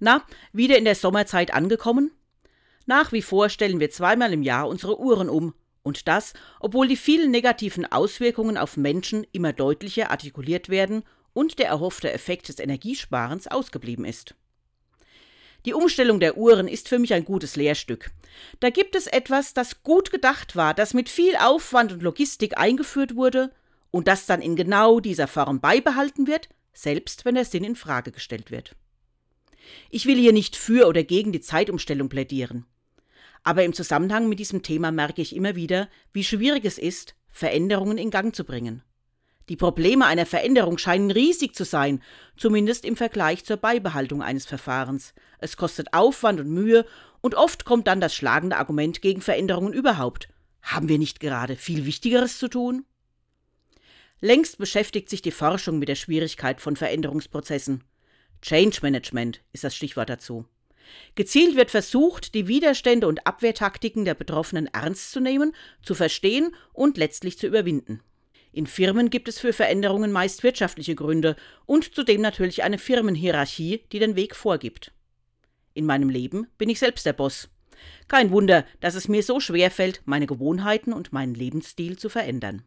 Na, wieder in der Sommerzeit angekommen? Nach wie vor stellen wir zweimal im Jahr unsere Uhren um. Und das, obwohl die vielen negativen Auswirkungen auf Menschen immer deutlicher artikuliert werden und der erhoffte Effekt des Energiesparens ausgeblieben ist. Die Umstellung der Uhren ist für mich ein gutes Lehrstück. Da gibt es etwas, das gut gedacht war, das mit viel Aufwand und Logistik eingeführt wurde und das dann in genau dieser Form beibehalten wird, selbst wenn der Sinn in Frage gestellt wird. Ich will hier nicht für oder gegen die Zeitumstellung plädieren. Aber im Zusammenhang mit diesem Thema merke ich immer wieder, wie schwierig es ist, Veränderungen in Gang zu bringen. Die Probleme einer Veränderung scheinen riesig zu sein, zumindest im Vergleich zur Beibehaltung eines Verfahrens. Es kostet Aufwand und Mühe und oft kommt dann das schlagende Argument gegen Veränderungen überhaupt. Haben wir nicht gerade viel Wichtigeres zu tun? Längst beschäftigt sich die Forschung mit der Schwierigkeit von Veränderungsprozessen. Change Management ist das Stichwort dazu. Gezielt wird versucht, die Widerstände und Abwehrtaktiken der Betroffenen ernst zu nehmen, zu verstehen und letztlich zu überwinden. In Firmen gibt es für Veränderungen meist wirtschaftliche Gründe und zudem natürlich eine Firmenhierarchie, die den Weg vorgibt. In meinem Leben bin ich selbst der Boss. Kein Wunder, dass es mir so schwer fällt, meine Gewohnheiten und meinen Lebensstil zu verändern.